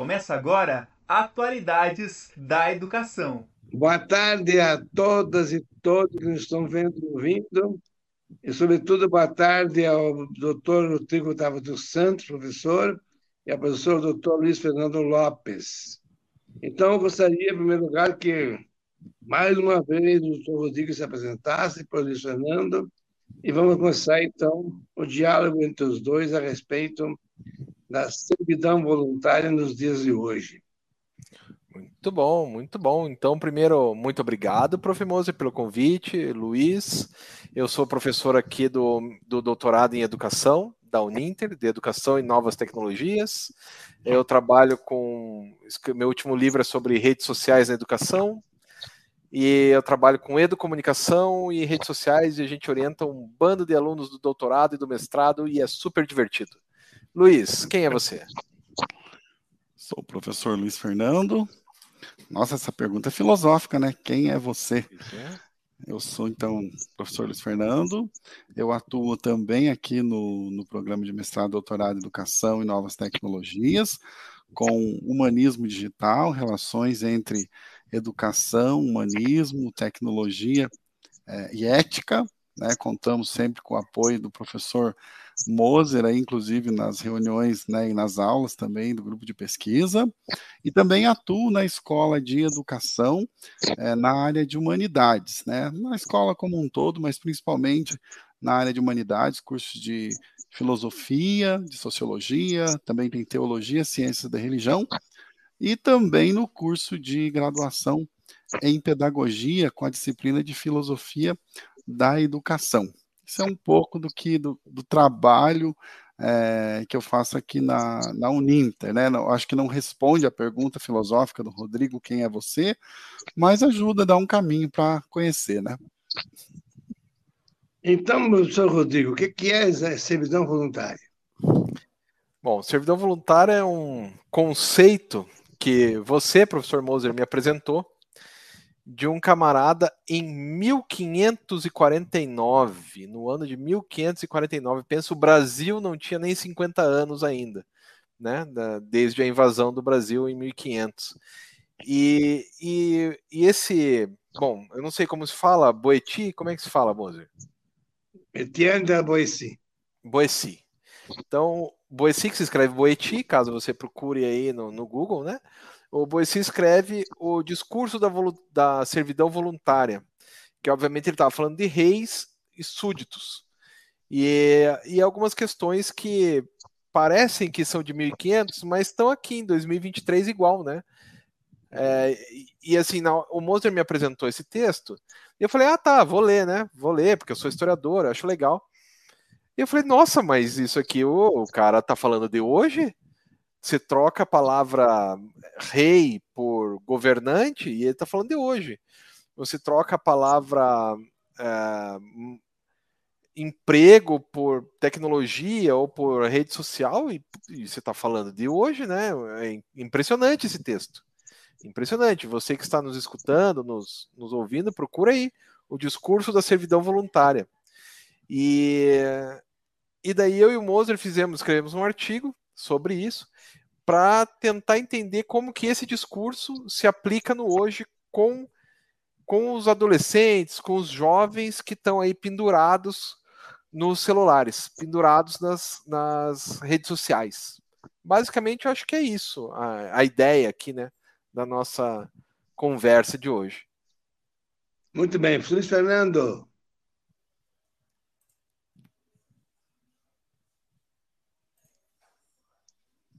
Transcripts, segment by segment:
Começa agora Atualidades da Educação. Boa tarde a todas e todos que nos estão vendo e ouvindo. E, sobretudo, boa tarde ao doutor Rodrigo Otávio dos Santos, professor, e ao professor doutor Luiz Fernando Lopes. Então, eu gostaria, em primeiro lugar, que mais uma vez o doutor Rodrigo se apresentasse para o Luiz Fernando e vamos começar, então, o diálogo entre os dois a respeito da servidão voluntária nos dias de hoje. Muito bom, muito bom. Então, primeiro, muito obrigado, Prof. Moser, pelo convite. Luiz, eu sou professor aqui do, do doutorado em Educação, da Uninter, de Educação e Novas Tecnologias. Eu trabalho com. Meu último livro é sobre redes sociais na educação. E eu trabalho com educomunicação e redes sociais e a gente orienta um bando de alunos do doutorado e do mestrado e é super divertido. Luiz, quem é você? Sou o professor Luiz Fernando. Nossa, essa pergunta é filosófica, né? Quem é você? Eu sou, então, professor Luiz Fernando. Eu atuo também aqui no, no programa de mestrado, doutorado em Educação e Novas Tecnologias, com humanismo digital, relações entre educação, humanismo, tecnologia é, e ética. Né? Contamos sempre com o apoio do professor Moser, aí, inclusive nas reuniões né, e nas aulas também do grupo de pesquisa, e também atuo na escola de educação é, na área de humanidades, né? na escola como um todo, mas principalmente na área de humanidades, cursos de filosofia, de sociologia, também tem teologia, ciências da religião, e também no curso de graduação em pedagogia com a disciplina de filosofia da educação. Isso é um pouco do que do, do trabalho é, que eu faço aqui na, na Uninter, né? Não, acho que não responde a pergunta filosófica do Rodrigo, quem é você, mas ajuda a dar um caminho para conhecer, né? Então, professor Rodrigo, o que é servidão voluntária? Bom, servidão voluntária é um conceito que você, professor Moser, me apresentou de um camarada em 1549, no ano de 1549. Pensa, o Brasil não tinha nem 50 anos ainda, né? desde a invasão do Brasil em 1500. E, e, e esse, bom, eu não sei como se fala, Boeti, como é que se fala, Moser? Etienne de Boeci. Boeci. Então, Boeci que se escreve Boeti, caso você procure aí no, no Google, né? O Boeci escreve o discurso da, da servidão voluntária, que obviamente ele estava falando de reis e súditos. E, e algumas questões que parecem que são de 1500, mas estão aqui em 2023 igual, né? É, e, assim, na, o Moser me apresentou esse texto, e eu falei, ah tá, vou ler, né? Vou ler, porque eu sou historiador, acho legal. E eu falei, nossa, mas isso aqui o, o cara tá falando de hoje? Você troca a palavra rei por governante e ele tá falando de hoje. Você troca a palavra é, emprego por tecnologia ou por rede social e, e você está falando de hoje, né? É impressionante esse texto. Impressionante. Você que está nos escutando, nos, nos ouvindo, procura aí o discurso da servidão voluntária. E, e daí eu e o Moser fizemos, escrevemos um artigo sobre isso, para tentar entender como que esse discurso se aplica no hoje com, com os adolescentes, com os jovens que estão aí pendurados nos celulares, pendurados nas, nas redes sociais. Basicamente, eu acho que é isso a, a ideia aqui, né, da nossa conversa de hoje. Muito bem, Luiz Fernando.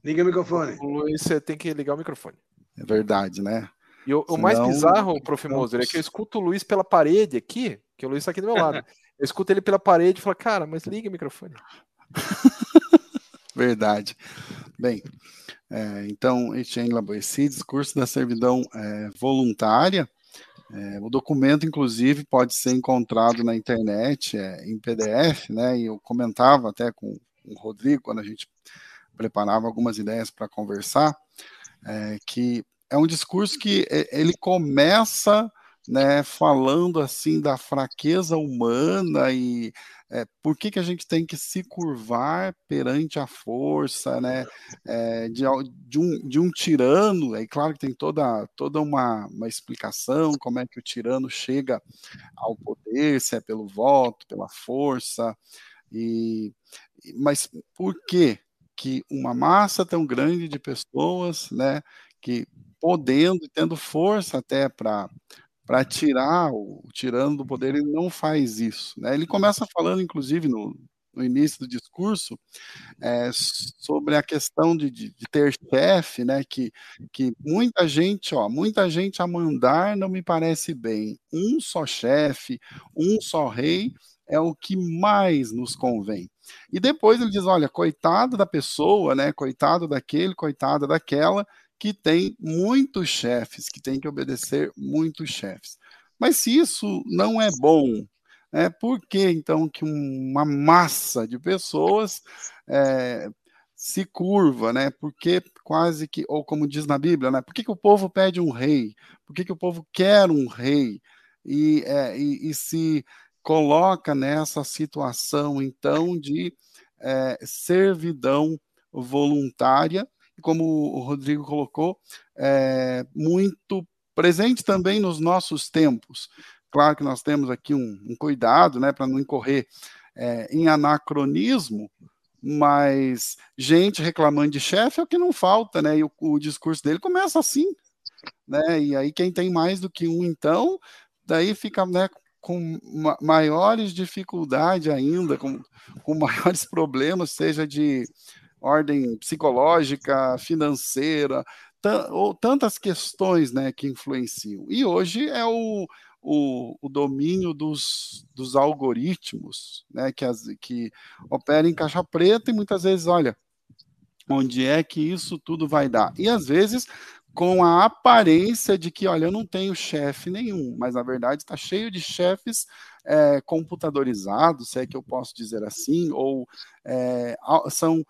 Liga o microfone. Luiz, você tem que ligar o microfone. É verdade, né? E o, o mais bizarro, prof. Moser, é que eu escuto o Luiz pela parede aqui, que o Luiz está aqui do meu lado. Eu escuto ele pela parede e falo, cara, mas liga o microfone. verdade. Bem, é, então, Etienne Laboissy, discurso da servidão é, voluntária. É, o documento, inclusive, pode ser encontrado na internet é, em PDF, né? E eu comentava até com o Rodrigo quando a gente preparava algumas ideias para conversar, é, que é um discurso que ele começa né, falando assim da fraqueza humana e é, por que, que a gente tem que se curvar perante a força né, é, de, de, um, de um tirano? É claro que tem toda, toda uma, uma explicação como é que o tirano chega ao poder, se é pelo voto, pela força, e, mas por que que uma massa tão grande de pessoas, né, que podendo, tendo força até para para tirar o tirando do poder, ele não faz isso. Né? Ele começa falando, inclusive, no, no início do discurso, é, sobre a questão de, de, de, ter chefe, né? Que, que muita gente, ó, muita gente a mandar não me parece bem. Um só chefe, um só rei é o que mais nos convém. E depois ele diz: olha, coitado da pessoa, né? Coitado daquele, coitada daquela que tem muitos chefes, que tem que obedecer muitos chefes. Mas se isso não é bom, é, por que então que uma massa de pessoas é, se curva, né? Porque quase que, ou como diz na Bíblia, né? Por que, que o povo pede um rei? Por que, que o povo quer um rei? E, é, e, e se coloca nessa situação, então, de é, servidão voluntária como o Rodrigo colocou, é muito presente também nos nossos tempos. Claro que nós temos aqui um, um cuidado, né, para não incorrer é, em anacronismo, mas gente reclamando de chefe é o que não falta, né? E o, o, discurso dele começa assim, né? E aí quem tem mais do que um, então, daí fica, né, com ma maiores dificuldades ainda, com, com maiores problemas, seja de ordem psicológica, financeira, ou tantas questões né, que influenciam. E hoje é o, o, o domínio dos, dos algoritmos, né, que, as, que operam em caixa preta e muitas vezes, olha, onde é que isso tudo vai dar? E às vezes com a aparência de que, olha, eu não tenho chefe nenhum, mas na verdade está cheio de chefes é, computadorizados, se é que eu posso dizer assim, ou é, são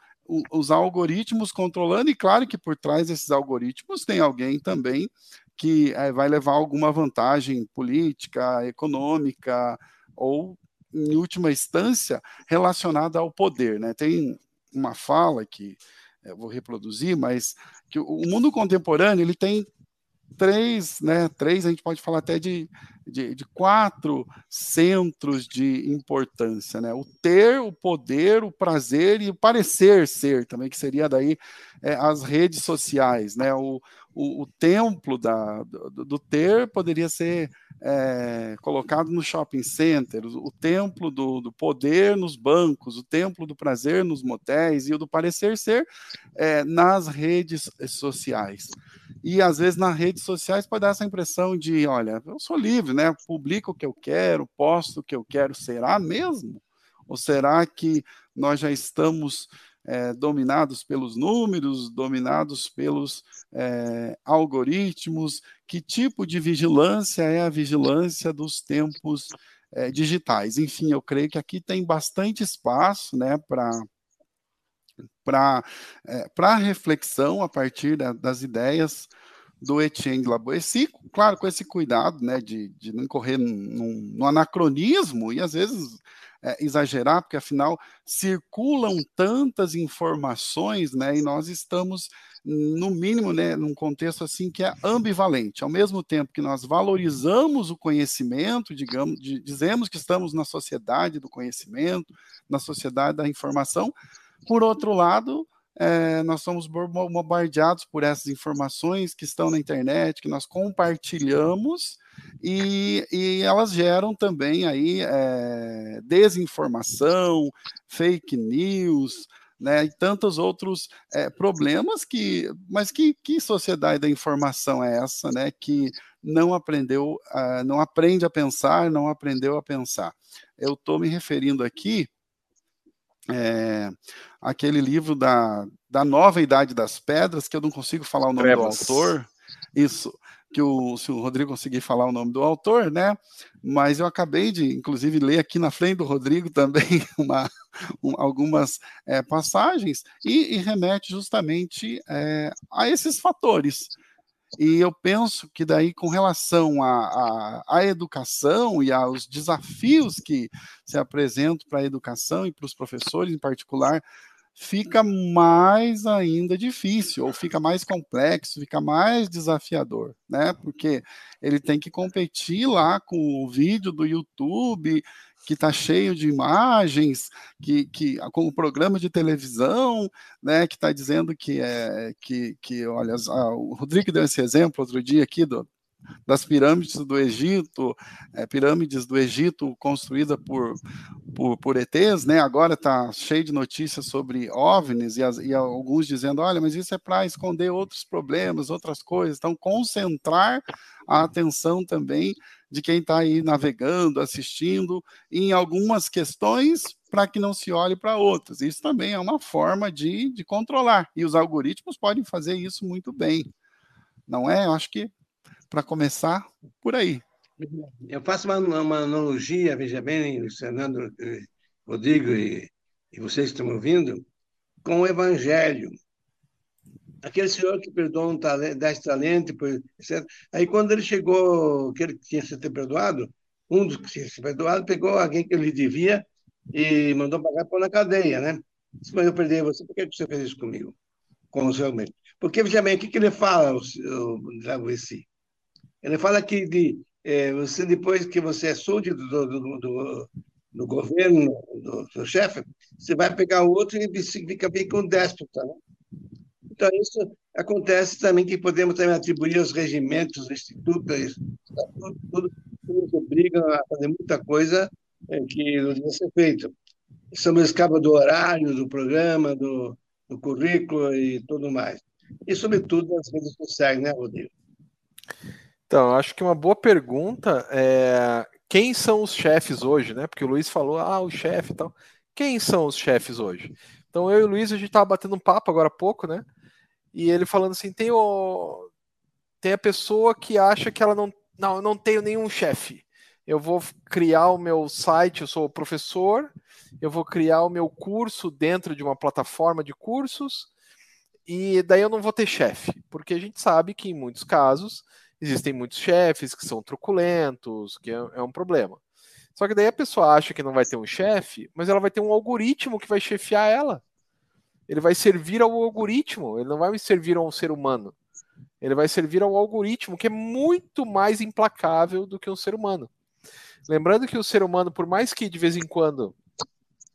os algoritmos controlando, e claro que por trás desses algoritmos tem alguém também que é, vai levar alguma vantagem política, econômica, ou, em última instância, relacionada ao poder. Né? Tem uma fala que vou reproduzir, mas que o mundo contemporâneo ele tem três, né, três, a gente pode falar até de, de, de, quatro centros de importância, né, o ter, o poder, o prazer e o parecer ser também, que seria daí é, as redes sociais, né, o, o, o templo da, do, do, ter poderia ser é, colocado no shopping center, o, o templo do, do, poder nos bancos, o templo do prazer nos motéis e o do parecer ser é, nas redes sociais. E às vezes nas redes sociais pode dar essa impressão de, olha, eu sou livre, né? Publico o que eu quero, posto o que eu quero. Será mesmo? Ou será que nós já estamos é, dominados pelos números, dominados pelos é, algoritmos? Que tipo de vigilância é a vigilância dos tempos é, digitais? Enfim, eu creio que aqui tem bastante espaço né, para para é, reflexão a partir da, das ideias do Etienne de Laboissy, claro, com esse cuidado né, de, de não correr no anacronismo e às vezes é, exagerar, porque afinal circulam tantas informações né, e nós estamos, no mínimo, né, num contexto assim que é ambivalente. Ao mesmo tempo que nós valorizamos o conhecimento, digamos, de, dizemos que estamos na sociedade do conhecimento, na sociedade da informação, por outro lado, é, nós somos bombardeados por essas informações que estão na internet, que nós compartilhamos e, e elas geram também aí é, desinformação, fake news, né, e tantos outros é, problemas que, mas que, que sociedade da informação é essa, né, que não aprendeu, uh, não aprende a pensar, não aprendeu a pensar. Eu estou me referindo aqui é, aquele livro da, da Nova Idade das Pedras, que eu não consigo falar o nome Trevas. do autor. Isso, que o, se o Rodrigo conseguir falar o nome do autor, né? Mas eu acabei de, inclusive, ler aqui na frente do Rodrigo também uma, um, algumas é, passagens e, e, remete justamente é, a esses fatores. E eu penso que daí, com relação à, à, educação e aos desafios que se apresentam para a educação e para os professores em particular, fica mais ainda difícil, ou fica mais complexo, fica mais desafiador, né? Porque ele tem que competir lá com o vídeo do YouTube, que está cheio de imagens, que, que com o programa de televisão, né, que está dizendo que é que, que olha, o Rodrigo deu esse exemplo outro dia aqui do, das pirâmides do Egito, é, pirâmides do Egito construída por, por, por ETs, né? Agora está cheio de notícias sobre OVNIs e, as, e alguns dizendo, olha, mas isso é para esconder outros problemas, outras coisas. Então, concentrar a atenção também de quem está aí navegando, assistindo, em algumas questões para que não se olhe para outras. Isso também é uma forma de, de controlar. E os algoritmos podem fazer isso muito bem. Não é? Eu acho que para começar por aí. Eu faço uma, uma analogia, veja bem, Fernando, eh, Rodrigo e, e vocês que estão ouvindo, com o Evangelho. Aquele senhor que perdoa um talento, dez talentos, etc. Aí, quando ele chegou, que ele tinha sido perdoado, um dos que tinha sido perdoado pegou alguém que ele devia e mandou pagar por na cadeia, né? Disse, mas eu perdi você, por que você fez isso comigo? Com o seu Porque, veja bem, o que, que ele fala, o, o Dragoeci? Ele fala que de, é, você, depois que você é súdito do, do, do, do governo, do, do chefe, você vai pegar o outro e fica bem com o déspota. Né? Então, isso acontece também que podemos também atribuir aos regimentos, institutos, tudo, tudo, nos obrigam a fazer muita coisa é, que não deve ser feito. Somos escravos do horário, do programa, do, do currículo e tudo mais. E, sobretudo, as redes sociais, né, Rodrigo? Então, acho que uma boa pergunta é quem são os chefes hoje, né? Porque o Luiz falou, ah, o chefe e tal. Quem são os chefes hoje? Então, eu e o Luiz, a gente estava batendo um papo agora há pouco, né? E ele falando assim, tem, o... tem a pessoa que acha que ela não, não, eu não tenho nenhum chefe. Eu vou criar o meu site, eu sou professor, eu vou criar o meu curso dentro de uma plataforma de cursos, e daí eu não vou ter chefe, porque a gente sabe que em muitos casos existem muitos chefes que são truculentos, que é, é, um problema. Só que daí a pessoa acha que não vai ter um chefe, mas ela vai ter um algoritmo que vai chefiar ela. Ele vai servir ao algoritmo, ele não vai servir a um ser humano. Ele vai servir ao algoritmo, que é muito mais implacável do que um ser humano. Lembrando que o ser humano, por mais que de vez em quando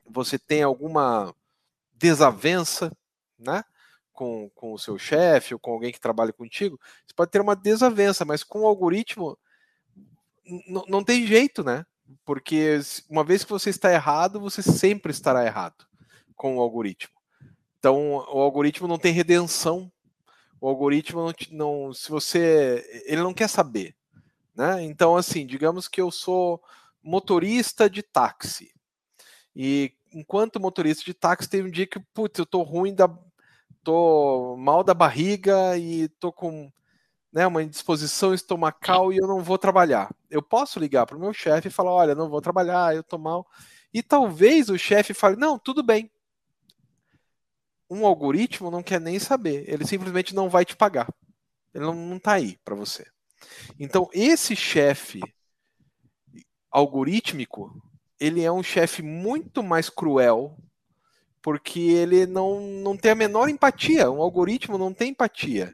você tenha alguma desavença, né? com, com o seu chefe ou com alguém que trabalha contigo, você pode ter uma desavença, mas com o algoritmo não tem jeito, né? Porque uma vez que você está errado, você sempre estará errado com o algoritmo. Então, o algoritmo não tem redenção. O algoritmo não, não se você, ele não quer saber, né? Então, assim, digamos que eu sou motorista de táxi. E enquanto motorista de táxi, tem um dia que, putz, eu tô ruim da, tô mal da barriga e tô com né, uma indisposição estomacal e eu não vou trabalhar. Eu posso ligar para o meu chefe e falar: olha, não vou trabalhar, eu tô mal. E talvez o chefe fale: não, tudo bem. Um algoritmo não quer nem saber, ele simplesmente não vai te pagar. Ele não, não tá aí para você. Então, esse chefe algorítmico, ele é um chefe muito mais cruel porque ele não, não tem a menor empatia. Um algoritmo não tem empatia.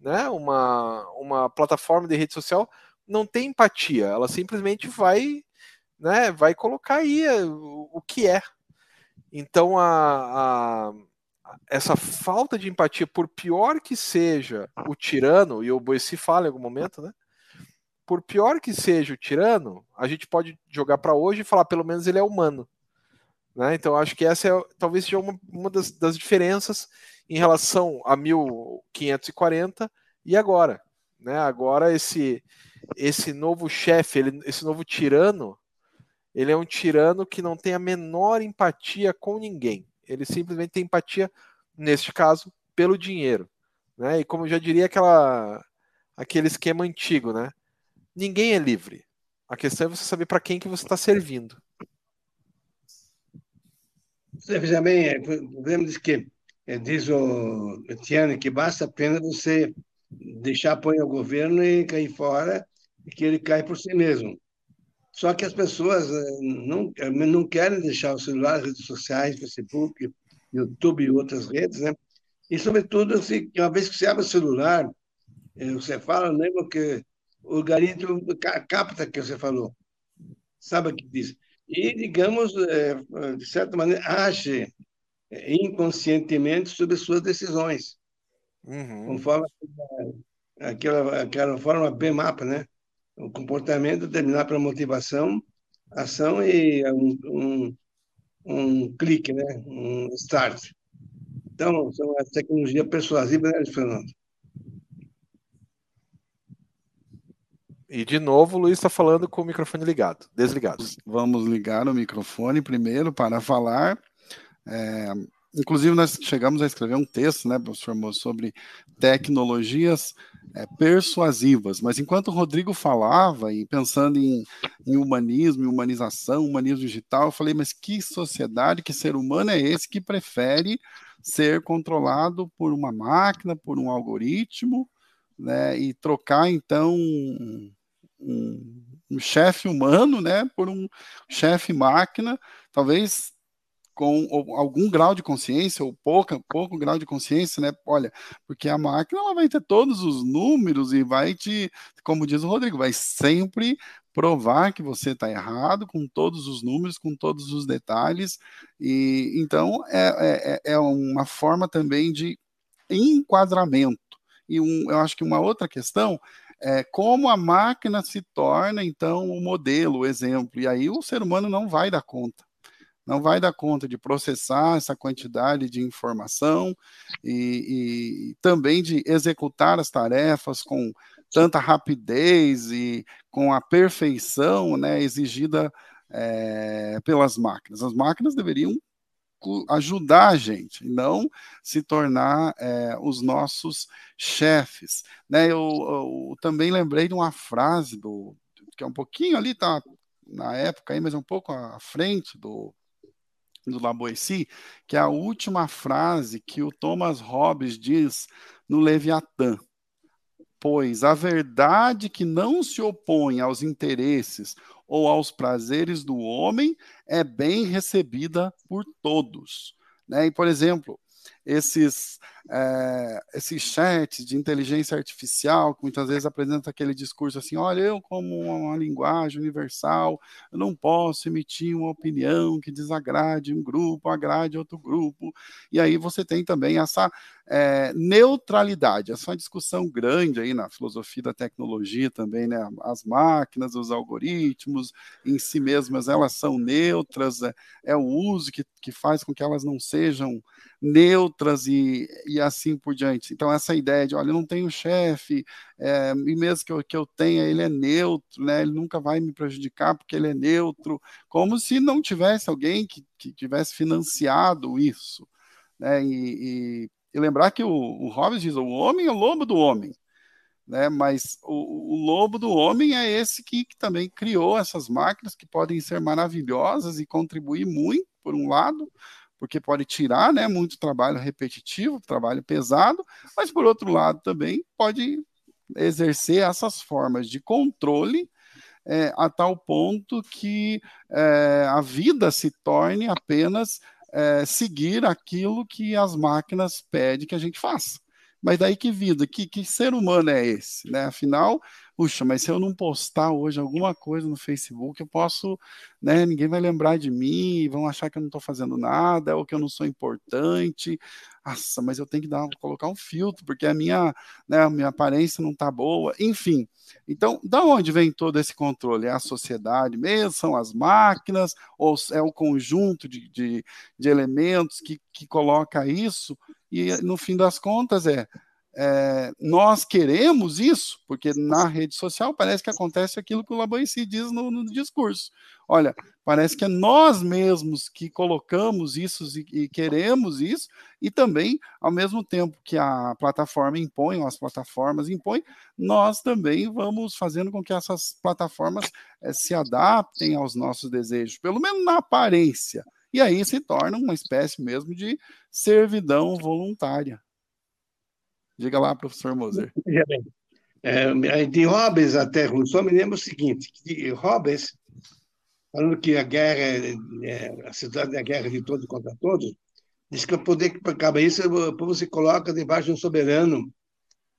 Né? Uma, uma plataforma de rede social não tem empatia. Ela simplesmente vai, né, vai colocar aí o, o que é. Então, a, a, essa falta de empatia, por pior que seja o tirano, e o Boeci fala em algum momento, né? Por pior que seja o tirano, a gente pode jogar para hoje e falar, pelo menos ele é humano. Né? Então, acho que essa é, talvez seja uma, uma das, das diferenças em relação a 1540 e agora. Né? Agora, esse, esse novo chefe, esse novo tirano, ele é um tirano que não tem a menor empatia com ninguém. Ele simplesmente tem empatia, neste caso, pelo dinheiro. Né? E como já diria aquela, aquele esquema antigo, né? ninguém é livre. A questão é você saber para quem que você está servindo. Você veja bem, é, o governo diz que, é, diz o Etienne, que basta apenas você deixar apoio ao governo e cair fora, e que ele cai por si mesmo. Só que as pessoas eh, não, eh, não querem deixar o celular, redes sociais, Facebook, YouTube e outras redes, né? E, sobretudo, assim, uma vez que você abre o celular, eh, você fala, lembra que o algoritmo capta que você falou. Sabe o que diz? E, digamos, de certa maneira, age inconscientemente sobre suas decisões. Uhum. Conforme aquela, aquela forma B-mapa, né? O comportamento determinado pela motivação, ação e um, um, um clique, né? Um start. Então, são as tecnologias persuasivas, né, Fernando? E de novo, o Luiz está falando com o microfone ligado, desligado. Vamos ligar o microfone primeiro para falar. É, Inclusive, nós chegamos a escrever um texto, né, professor Moço, sobre tecnologias é, persuasivas. Mas enquanto o Rodrigo falava, e pensando em, em humanismo, humanização, humanismo digital, eu falei, mas que sociedade, que ser humano é esse que prefere ser controlado por uma máquina, por um algoritmo, né, e trocar, então, um, um, um chefe humano, né, por um chefe máquina, talvez com algum grau de consciência, ou pouca, pouco grau de consciência, né? Olha, porque a máquina ela vai ter todos os números e vai te, como diz o Rodrigo, vai sempre provar que você está errado com todos os números, com todos os detalhes. E então é, é, é uma forma também de enquadramento. E um, eu acho que uma outra questão é como a máquina se torna, então, o modelo, o exemplo. E aí o ser humano não vai dar conta não vai dar conta de processar essa quantidade de informação e, e, também de executar as tarefas com tanta rapidez e com a perfeição né, exigida é, pelas máquinas. As máquinas deveriam ajudar a gente, não se tornar é, os nossos chefes. Né? Eu, eu, também lembrei de uma frase do que é um pouquinho ali, tá na época aí, mas é um pouco à frente do do Laboessi, que é a última frase que o Thomas Hobbes diz no Leviatã. Pois a verdade que não se opõe aos interesses ou aos prazeres do homem é bem recebida por todos. Né? E, por exemplo, esses, é, esses chats de inteligência artificial, que muitas vezes apresentam aquele discurso assim: olha, eu, como uma linguagem universal, eu não posso emitir uma opinião que desagrade um grupo, agrade outro grupo. E aí você tem também essa é, neutralidade, essa é discussão grande aí na filosofia da tecnologia também, né? As máquinas, os algoritmos, em si mesmas, elas são neutras, é, é o uso que, que faz com que elas não sejam neutras e, e assim por diante. Então, essa ideia de, olha, eu não tenho chefe, é, e mesmo que eu, que eu tenha, ele é neutro, né? ele nunca vai me prejudicar porque ele é neutro, como se não tivesse alguém que, que tivesse financiado isso. Né? E, e, e lembrar que o, o Hobbes diz, o homem é o lobo do homem. Né, mas o, o, lobo do homem é esse que, que, também criou essas máquinas que podem ser maravilhosas e contribuir muito, por um lado, porque pode tirar né, muito trabalho repetitivo, trabalho pesado, mas por outro lado também pode exercer essas formas de controle é, a tal ponto que é, a vida se torne apenas é, seguir aquilo que as máquinas pedem que a gente faça. Mas daí que vida, que, que ser humano é esse? Né? Afinal, puxa, mas se eu não postar hoje alguma coisa no Facebook, eu posso, né, ninguém vai lembrar de mim, vão achar que eu não estou fazendo nada, ou que eu não sou importante. Nossa, mas eu tenho que dar, colocar um filtro, porque a minha, né, a minha aparência não está boa. Enfim, então, da onde vem todo esse controle? É a sociedade mesmo? São as máquinas? Ou é o conjunto de, de, de elementos que, que coloca isso? E no fim das contas é é, nós queremos isso, porque na rede social parece que acontece aquilo que o Laboissi diz no, no, discurso. Olha, parece que é nós mesmos que colocamos isso e, e, queremos isso, e também, ao mesmo tempo que a plataforma impõe, ou as plataformas impõem, nós também vamos fazendo com que essas plataformas é, se adaptem aos nossos desejos, pelo menos na aparência. E aí se torna uma espécie mesmo de servidão voluntária Diga lá, professor Moser. É, de Hobbes até Rousseau, me lembro o seguinte, que Hobbes, falando que a guerra, é, é a cidade é a guerra de todos contra todos, diz que o poder que acaba isso, o povo se coloca debaixo de um soberano,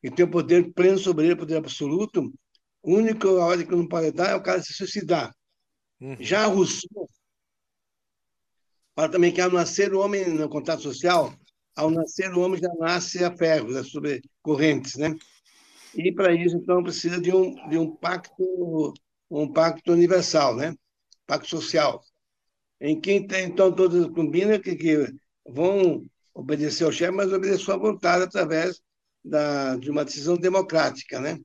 que tem o poder pleno sobre ele, poder absoluto, a única ordem que não pode dar é o cara se suicidar. Uhum. Já Rousseau fala também que ao nascer o homem no contato social, ao nascer o homem já nasce a ferros, é sobre correntes, né? E para isso então precisa de um de um pacto um pacto universal, né? Pacto social, em que então todos combinam que, que vão obedecer ao chefe, mas obedecer à vontade através da, de uma decisão democrática, né?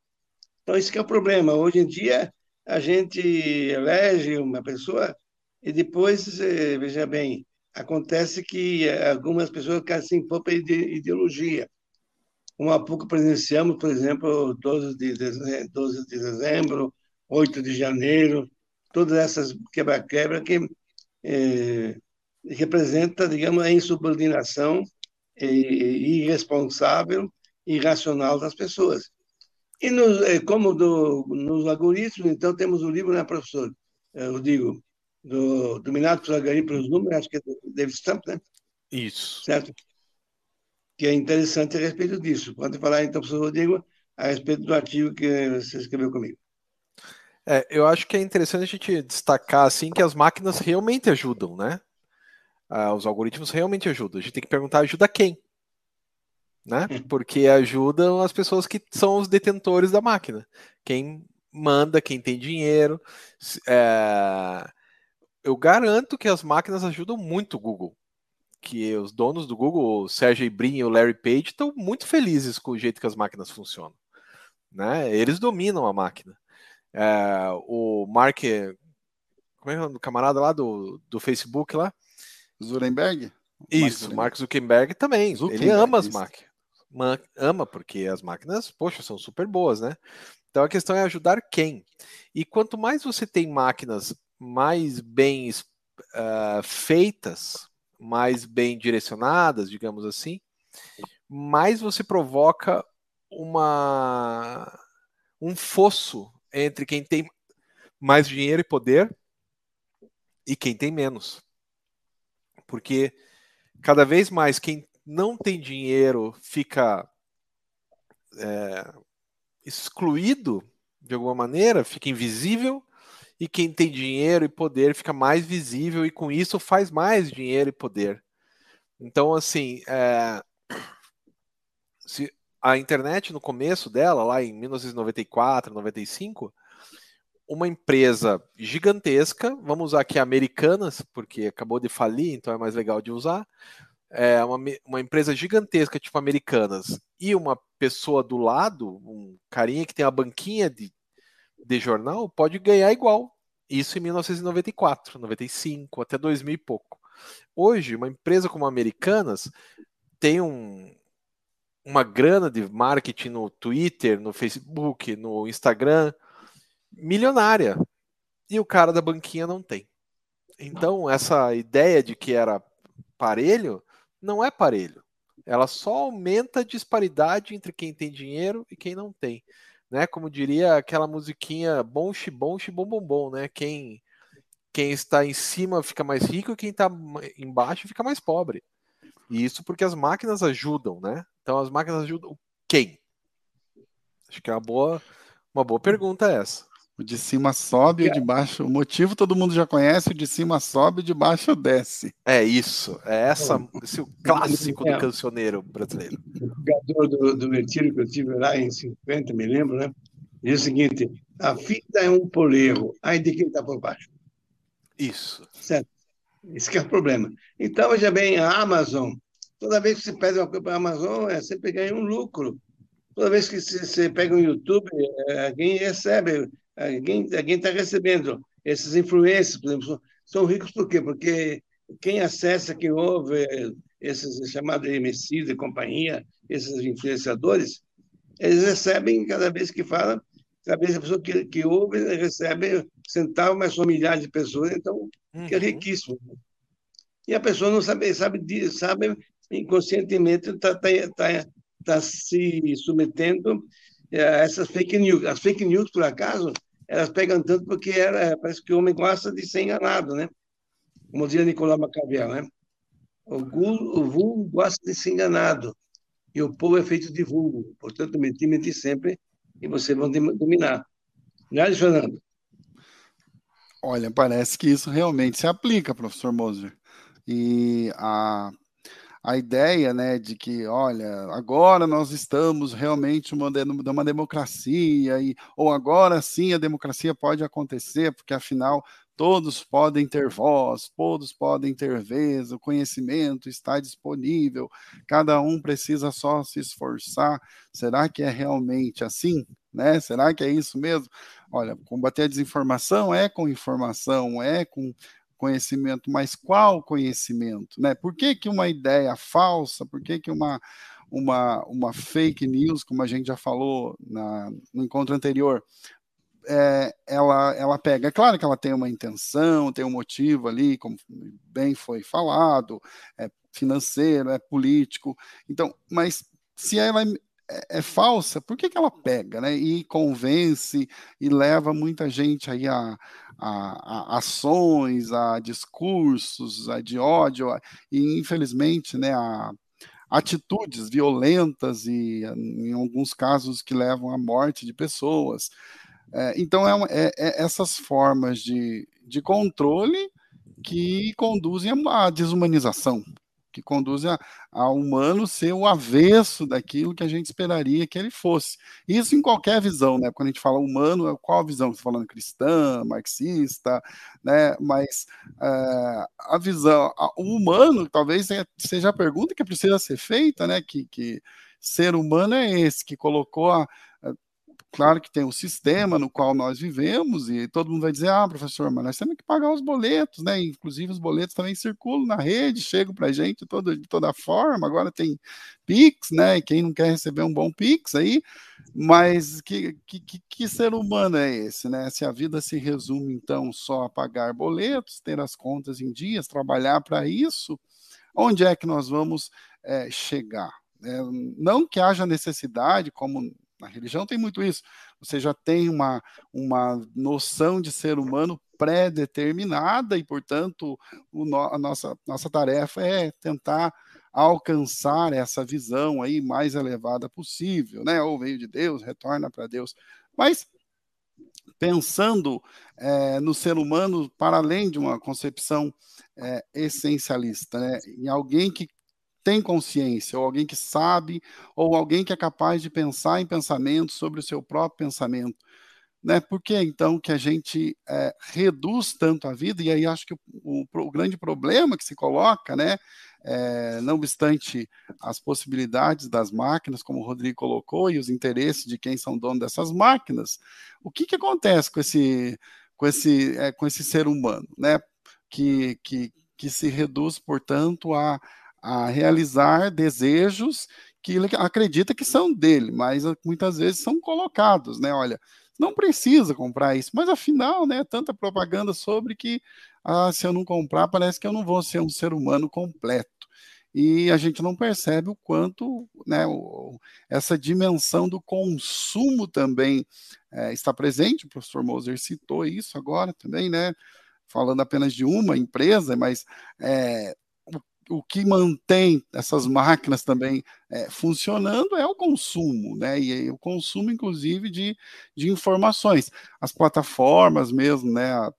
Então, isso que é o problema. Hoje em dia, a gente elege uma pessoa e depois, eh, veja bem, acontece que algumas pessoas se impor para ideologia. Como há pouco presenciamos, por exemplo, 12 de, dezembro, 12 de dezembro, 8 de janeiro, todas essas quebra-quebra que eh, representa, digamos, a insubordinação eh, irresponsável e irracional das pessoas. E nos, eh, como do, nos algoritmos, então temos o livro, né, professor? Eh, eu digo, do, dominado pelos algoritmos, pelos números, acho que é do David Stamp, né? Isso. Certo? Que é interessante a respeito disso. Pode falar, então, professor Rodrigo, a respeito do artigo que você escreveu comigo. É, eu acho que é interessante a gente destacar assim que as máquinas realmente ajudam, né? Ah, os algoritmos realmente ajudam. A gente tem que perguntar ajuda quem? né? Porque ajudam as pessoas que são os detentores da máquina. Quem manda, quem tem dinheiro. É... Eu garanto que as máquinas ajudam muito o Google. Que os donos do Google, o Sergey Brin e o Larry Page, estão muito felizes com o jeito que as máquinas funcionam. Né? Eles dominam a máquina. É... O Mark. Como é, é o nome do camarada lá do, do Facebook lá? Zurenberg? Isso, Mark Zuckerberg também. Zuckerberg, ele ama as máquinas ama, porque as máquinas, poxa, são super boas, né? Então a questão é ajudar quem? E quanto mais você tem máquinas mais bem uh, feitas, mais bem direcionadas, digamos assim, mais você provoca uma um fosso entre quem tem mais dinheiro e poder e quem tem menos. Porque cada vez mais quem não tem dinheiro fica é, excluído de alguma maneira, fica invisível, e quem tem dinheiro e poder fica mais visível e com isso faz mais dinheiro e poder. Então, assim, é, se a internet no começo dela, lá em 1994, 95, uma empresa gigantesca, vamos usar aqui Americanas, porque acabou de falir, então é mais legal de usar, é, uma, uma empresa gigantesca, tipo Americanas, e uma pessoa do lado, um carinha que tem a banquinha de, de jornal, pode ganhar igual. Isso em 1994, 95, até 2000 e pouco. Hoje, uma empresa como Americanas tem um, uma grana de marketing no Twitter, no Facebook, no Instagram, milionária. E o cara da banquinha não tem. Então, essa ideia de que era parelho não é parelho. Ela só aumenta a disparidade entre quem tem dinheiro e quem não tem. Né? Como diria aquela musiquinha bom bom bom bom bom, né? Quem quem está em cima fica mais rico e quem está embaixo fica mais pobre. E isso porque as máquinas ajudam, né? Então as máquinas ajudam quem? Acho que é uma boa, uma boa pergunta essa. O de cima sobe e o de baixo. O motivo todo mundo já conhece: o de cima sobe e o de baixo desce. É isso. É essa, esse é o clássico do cancioneiro brasileiro. O jogador do, do retiro que eu tive lá em 50, me lembro, né? Diz o seguinte: a fita é um poleiro, aí de quem está por baixo. Isso. Certo. Esse é o problema. Então, veja bem, a Amazon, toda vez que você pede uma coisa para a Amazon, é sempre ganha um lucro. Toda vez que você pega um YouTube, é, alguém recebe Alguém está recebendo esses influências, por exemplo, são ricos por quê? Porque quem acessa, quem ouve esses chamados MCs e companhia, esses influenciadores, eles recebem cada vez que fala, cada vez a pessoa que, que ouve recebe centavo, mas são milhares de pessoas, então uhum. é riquíssimo. E a pessoa não sabe, sabe disso, sabe inconscientemente está tá, tá, está se submetendo a essas fake news. As fake news, por acaso, elas pegam tanto porque era, parece que o homem gosta de ser enganado, né? Como dizia Nicolau Maquiavel, né? O, vulgo, o vulgo gosta de ser enganado e o povo é feito de vulgo. Portanto, mentir, mentir sempre e vocês vão dominar. Não é, Fernando? Olha, parece que isso realmente se aplica, professor Moser. E a, a ideia né, de que, olha, agora nós estamos realmente numa, democracia, e, ou agora sim a democracia pode acontecer, porque afinal todos podem ter voz, todos podem ter vez, o conhecimento está disponível, cada um precisa só se esforçar. Será que é realmente assim? Né? Será que é isso mesmo? Olha, combater a desinformação é com informação, é com conhecimento, mas qual conhecimento? Né? Por que, que uma ideia falsa, por que, que uma, uma, uma fake news, como a gente já falou na, no encontro anterior, é, ela, ela pega. É claro que ela tem uma intenção, tem um motivo ali, como bem foi falado, é financeiro, é político. Então, mas se ela é, é falsa, por que, que ela pega, né? E convence e leva muita gente aí a, a, a ações, a discursos, a de ódio, e infelizmente, né, a atitudes violentas e, em alguns casos, que levam à morte de pessoas. É, então, é, é, é, essas formas de, de controle que conduzem à desumanização, que conduzem a, a humano ser o avesso daquilo que a gente esperaria que ele fosse. Isso em qualquer visão, né? Quando a gente fala humano, é qual a visão? Você tá falando cristã, marxista, né? Mas é, a visão, a, o humano, talvez seja a pergunta que precisa ser feita, né? Que, que ser humano é esse que colocou a, Claro que tem um sistema no qual nós vivemos e todo mundo vai dizer, ah, professor, mas nós temos que pagar os boletos, né? Inclusive os boletos também circulam na rede, chegam para a gente todo, de toda forma. Agora tem Pix, né? E quem não quer receber um bom Pix aí, mas que, que, que ser humano é esse, né? Se a vida se resume então só a pagar boletos, ter as contas em dias, trabalhar para isso, onde é que nós vamos é, chegar? É, não que haja necessidade, como na religião tem muito isso. Você já tem uma, uma noção de ser humano pré-determinada e, portanto, o, a nossa, nossa tarefa é tentar alcançar essa visão aí mais elevada possível, né? Ou veio de Deus, retorna para Deus. Mas pensando é, no ser humano para além de uma concepção é, essencialista, né? Em alguém que tem consciência, ou alguém que sabe, ou alguém que é capaz de pensar em pensamentos sobre o seu próprio pensamento. Né? Por que então que a gente é, reduz tanto a vida? E aí acho que o, o, o grande problema que se coloca, né, é, não obstante as possibilidades das máquinas, como o Rodrigo colocou, e os interesses de quem são donos dessas máquinas, o que, que acontece com esse, com esse, é, com esse ser humano, né, que, que, que se reduz, portanto, a, a realizar desejos que ele acredita que são dele, mas muitas vezes são colocados, né? Olha, não precisa comprar isso, mas afinal, né, tanta propaganda sobre que ah, se eu não comprar, parece que eu não vou ser um ser humano completo. E a gente não percebe o quanto né, essa dimensão do consumo também é, está presente. O professor Moser citou isso agora também, né? Falando apenas de uma empresa, mas é, o que mantém essas máquinas também é, funcionando é o consumo, né? E o consumo, inclusive, de, de informações. As plataformas mesmo, né?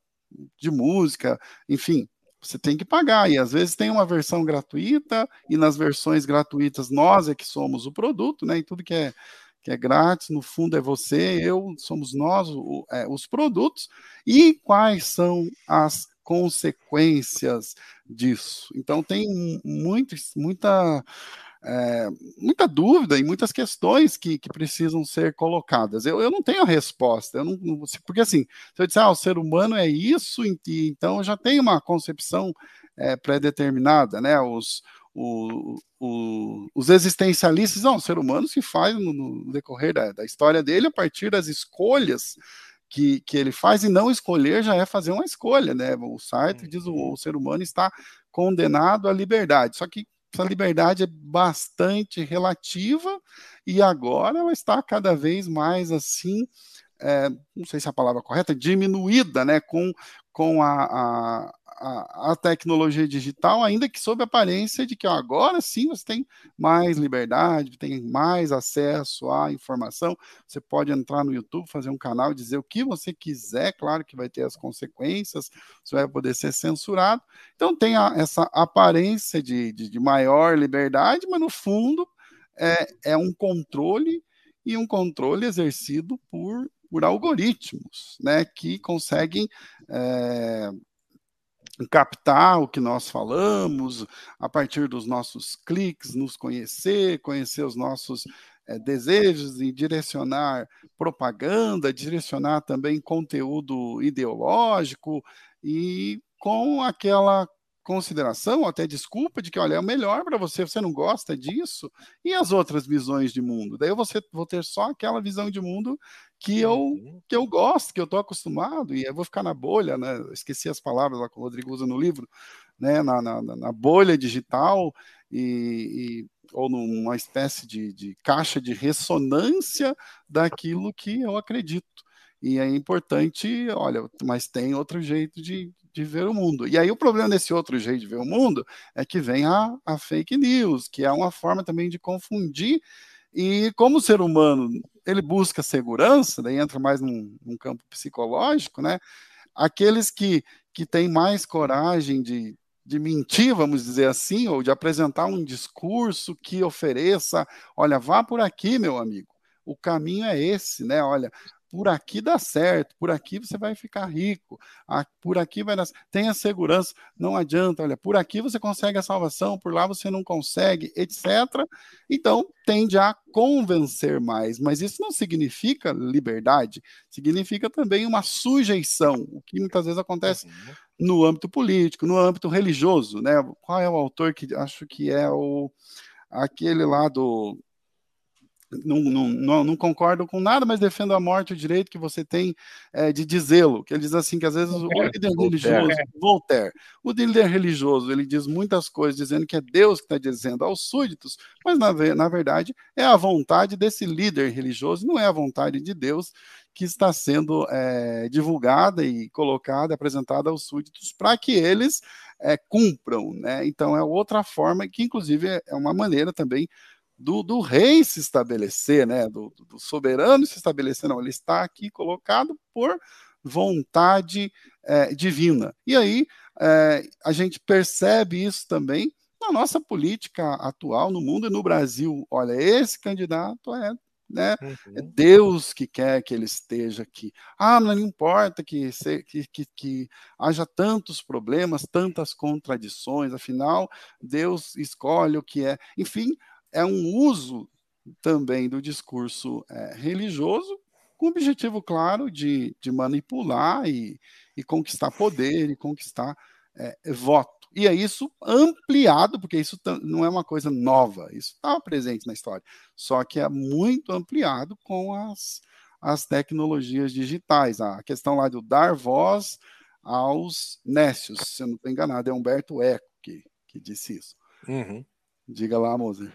De música, enfim, você tem que pagar. E às vezes tem uma versão gratuita, e nas versões gratuitas nós é que somos o produto, né? E tudo que é, que é grátis, no fundo é você, eu, somos nós o, é, os produtos. E quais são as consequências disso. Então tem muito, muita, é, muita dúvida e muitas questões que, que precisam ser colocadas. Eu, eu não tenho a resposta, eu não, porque assim, se eu disser, ah, o ser humano é isso, então já tenho uma concepção é, pré-determinada, né? Os, o, o, os existencialistas, não, o ser humano se faz no, no decorrer da, da história dele a partir das escolhas que, que ele faz, e não escolher já é fazer uma escolha, né? O Sartre diz o, o ser humano está condenado à liberdade. Só que essa liberdade é bastante relativa e agora ela está cada vez mais assim, é, não sei se é a palavra correta, diminuída, né, com, com a, a, a, tecnologia digital, ainda que sob a aparência de que ó, agora sim você tem mais liberdade, tem mais acesso à informação. Você pode entrar no YouTube, fazer um canal, dizer o que você quiser, claro que vai ter as consequências, você vai poder ser censurado. Então tem a, essa aparência de, de, de maior liberdade, mas no fundo é, é um controle e um controle exercido por por algoritmos, né, que conseguem é, captar o que nós falamos, a partir dos nossos cliques, nos conhecer, conhecer os nossos é, desejos e direcionar propaganda, direcionar também conteúdo ideológico e com aquela consideração, até desculpa, de que, olha, é o melhor para você, você não gosta disso, e as outras visões de mundo? Daí eu vou, vou ter só aquela visão de mundo que eu, uhum. que eu gosto, que eu estou acostumado, e eu vou ficar na bolha, né? Esqueci as palavras lá que o Rodrigo usa no livro, né? Na, na, na bolha digital e, e, ou numa espécie de, de caixa de ressonância daquilo que eu acredito. E é importante, olha, mas tem outro jeito de, de ver o mundo. E aí o problema desse outro jeito de ver o mundo é que vem a, a fake news, que é uma forma também de confundir. E como o ser humano ele busca segurança, daí entra mais num, num campo psicológico, né? Aqueles que, que têm mais coragem de, de mentir, vamos dizer assim, ou de apresentar um discurso que ofereça, olha, vá por aqui, meu amigo. O caminho é esse, né? Olha, por aqui dá certo, por aqui você vai ficar rico, por aqui vai dar. Tenha segurança, não adianta, olha, por aqui você consegue a salvação, por lá você não consegue, etc. Então, tende a convencer mais, mas isso não significa liberdade, significa também uma sujeição, o que muitas vezes acontece uhum. no âmbito político, no âmbito religioso, né? Qual é o autor que acho que é o aquele lá do não, não, não, concordo com nada, mas defendo a morte, o direito que você tem é, de dizê-lo. Que ele diz assim que às vezes o líder religioso, Voltaire, o líder religioso, ele diz muitas coisas dizendo que é Deus que está dizendo aos súditos, mas na, na verdade é a vontade desse líder religioso, não é a vontade de Deus que está sendo é, divulgada e colocada, apresentada aos súditos para que eles é, cumpram, né? Então é outra forma que, inclusive, é uma maneira também do, do rei se estabelecer, né? Do, do, soberano se estabelecer, não, ele está aqui colocado por vontade é, divina. E aí é, a gente percebe isso também na nossa política atual no mundo e no Brasil. Olha, esse candidato é né? Uhum. É Deus que quer que ele esteja aqui. Ah, não importa que, que, que, que, haja tantos problemas, tantas contradições, afinal, Deus escolhe o que é. Enfim, é um uso também do discurso é, religioso com o objetivo claro de, de manipular e, e conquistar poder e conquistar é, voto. E é isso ampliado, porque isso não é uma coisa nova, isso estava presente na história, só que é muito ampliado com as, as tecnologias digitais. A questão lá do dar voz aos nécios, se eu não estou enganado, é Humberto Eco que, que disse isso. Uhum. Diga lá, Moser.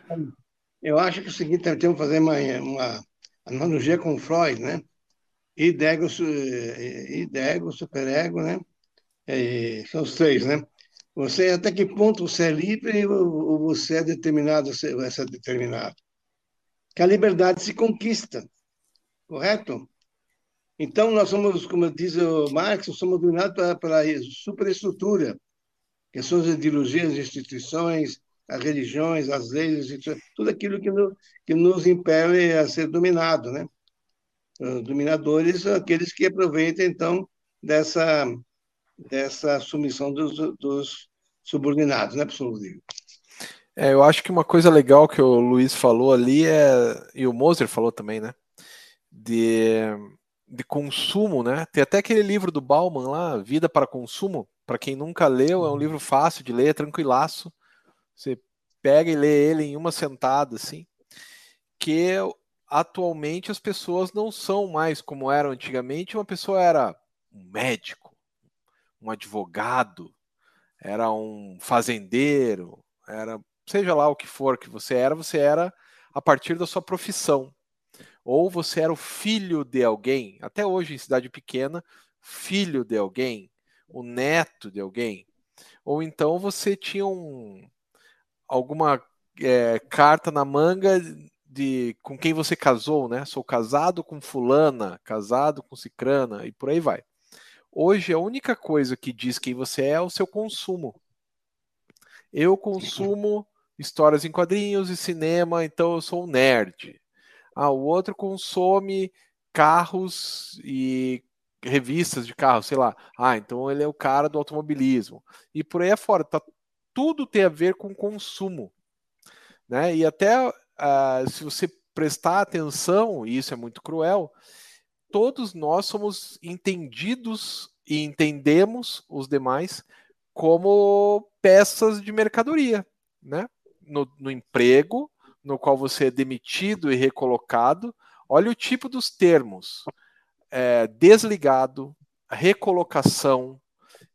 Eu acho que é o seguinte, temos que fazer uma, uma analogia com Freud, né? Idego, idego superego, né? E são os três, né? Você, até que ponto você é livre ou você é determinado ser, ser determinado? Que a liberdade se conquista, correto? Então, nós somos, como diz o Marx, somos dominados pela, superestrutura, que são as ideologias, as instituições, as religiões, as leis, tudo aquilo que, no, que nos impele a ser dominado, né? Os dominadores são aqueles que aproveitam, então, dessa, dessa submissão dos, dos subordinados, né, professor Rodrigo? É, eu acho que uma coisa legal que o Luiz falou ali é, e o Moser falou também, né, de, de consumo, né? Tem até aquele livro do Bauman lá, Vida para Consumo, para quem nunca leu, é um livro fácil de ler, tranquilaço você pega e lê ele em uma sentada, assim, que atualmente as pessoas não são mais como eram antigamente. Uma pessoa era um médico, um advogado, era um fazendeiro, era seja lá o que for que você era, você era a partir da sua profissão. Ou você era o filho de alguém, até hoje em cidade pequena, filho de alguém, o neto de alguém. Ou então você tinha um, alguma é, carta na manga de com quem você casou, né? Sou casado com fulana, casado com cicrana e por aí vai. Hoje a única coisa que diz quem você é é o seu consumo. Eu consumo histórias em quadrinhos e cinema, então eu sou um nerd. Ah, o outro consome carros e revistas de carros, sei lá. Ah, então ele é o cara do automobilismo. E por aí afora, tá, tudo tem a ver com consumo. Né? E até uh, se você prestar atenção, e isso é muito cruel, todos nós somos entendidos e entendemos os demais como peças de mercadoria, né? No, no, emprego, no qual você é demitido e recolocado. Olha o tipo dos termos: é, desligado, recolocação.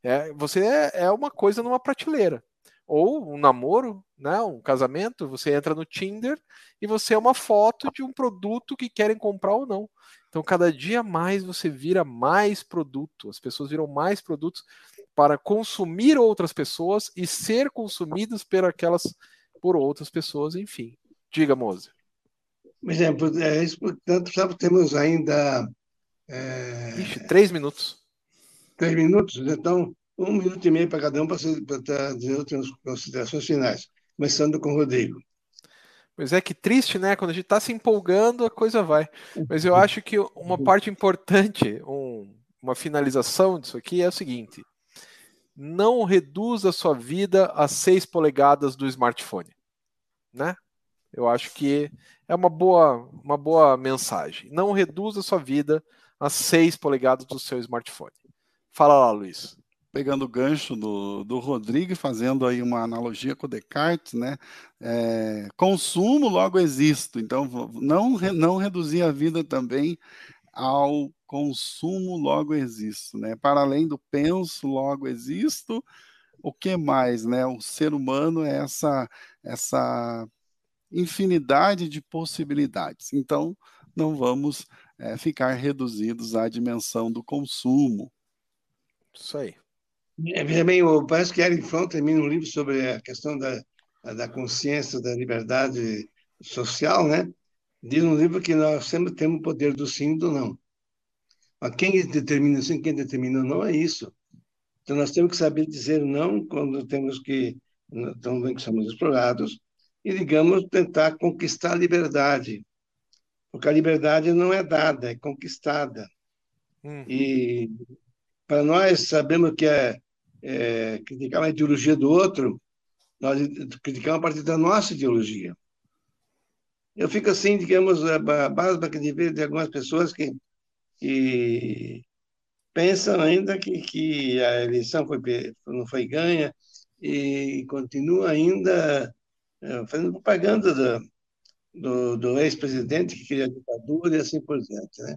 É, você é, é uma coisa numa prateleira ou um namoro, né, um casamento, você entra no Tinder e você é uma foto de um produto que querem comprar ou não. Então, cada dia mais você vira mais produto, as pessoas viram mais produtos para consumir outras pessoas e ser consumidos por aquelas por outras pessoas, enfim. Diga, Moza. Por exemplo, é, portanto, sabe, temos ainda. É... Ixi, três minutos. Três minutos? Então, um minuto e meio para cada um para dizer outras considerações finais, começando com o Rodrigo. Pois é, que triste, né? Quando a gente está se empolgando, a coisa vai. Mas eu acho que uma parte importante, um, uma finalização disso aqui é o seguinte: não reduza a sua vida a 6 polegadas do smartphone, né? Eu acho que é uma boa, uma boa mensagem. Não reduza a sua vida a 6 polegadas do seu smartphone. Fala lá, Luiz pegando o gancho do, do Rodrigo, fazendo aí uma analogia com Descartes, né? É, consumo, logo existo. Então, não, não reduzir a vida também ao consumo, logo existo, né? Para além do penso, logo existo. O que mais, né? O ser humano é essa, essa infinidade de possibilidades. Então, não vamos é, ficar reduzidos à dimensão do consumo. Isso aí. É, também, parece que Eric Fromm termina um livro sobre a questão da, da consciência, da liberdade social, né? Diz um livro que nós sempre temos o poder do sim e do não. Mas quem determina sim, quem determina não é isso. Então nós temos que saber dizer não quando temos que, então, que somos explorados, e, digamos, tentar conquistar a liberdade. Porque a liberdade não é dada, é conquistada. Uhum. E para nós sabemos que é é, criticar a ideologia do outro, nós criticamos a partir da nossa ideologia. Eu fico assim, digamos, a base de ver de algumas pessoas que, que pensam ainda que, que a eleição foi, não foi ganha e continua ainda é, fazendo propaganda do, do, do ex-presidente que queria ditadura e assim por diante. Né?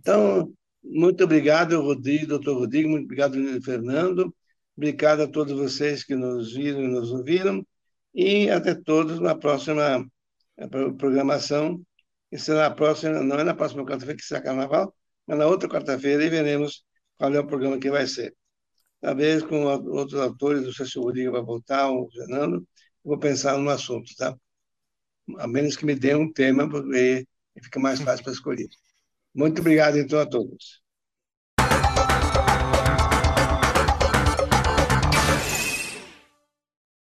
Então, muito obrigado, Rodrigo, doutor Rodrigo, muito obrigado, Fernando. Obrigado a todos vocês que nos viram e nos ouviram. E até todos na próxima eh, programação, que será a próxima, não é na próxima quarta-feira, que será carnaval, mas na outra quarta-feira e veremos qual é o programa que vai ser. Talvez com outros autores, não sei se o Rodrigo vai voltar, o Fernando, vou pensar no assunto, tá? A menos que me dê um tema, porque fica mais fácil para escolher. Muito obrigado, então, a todos.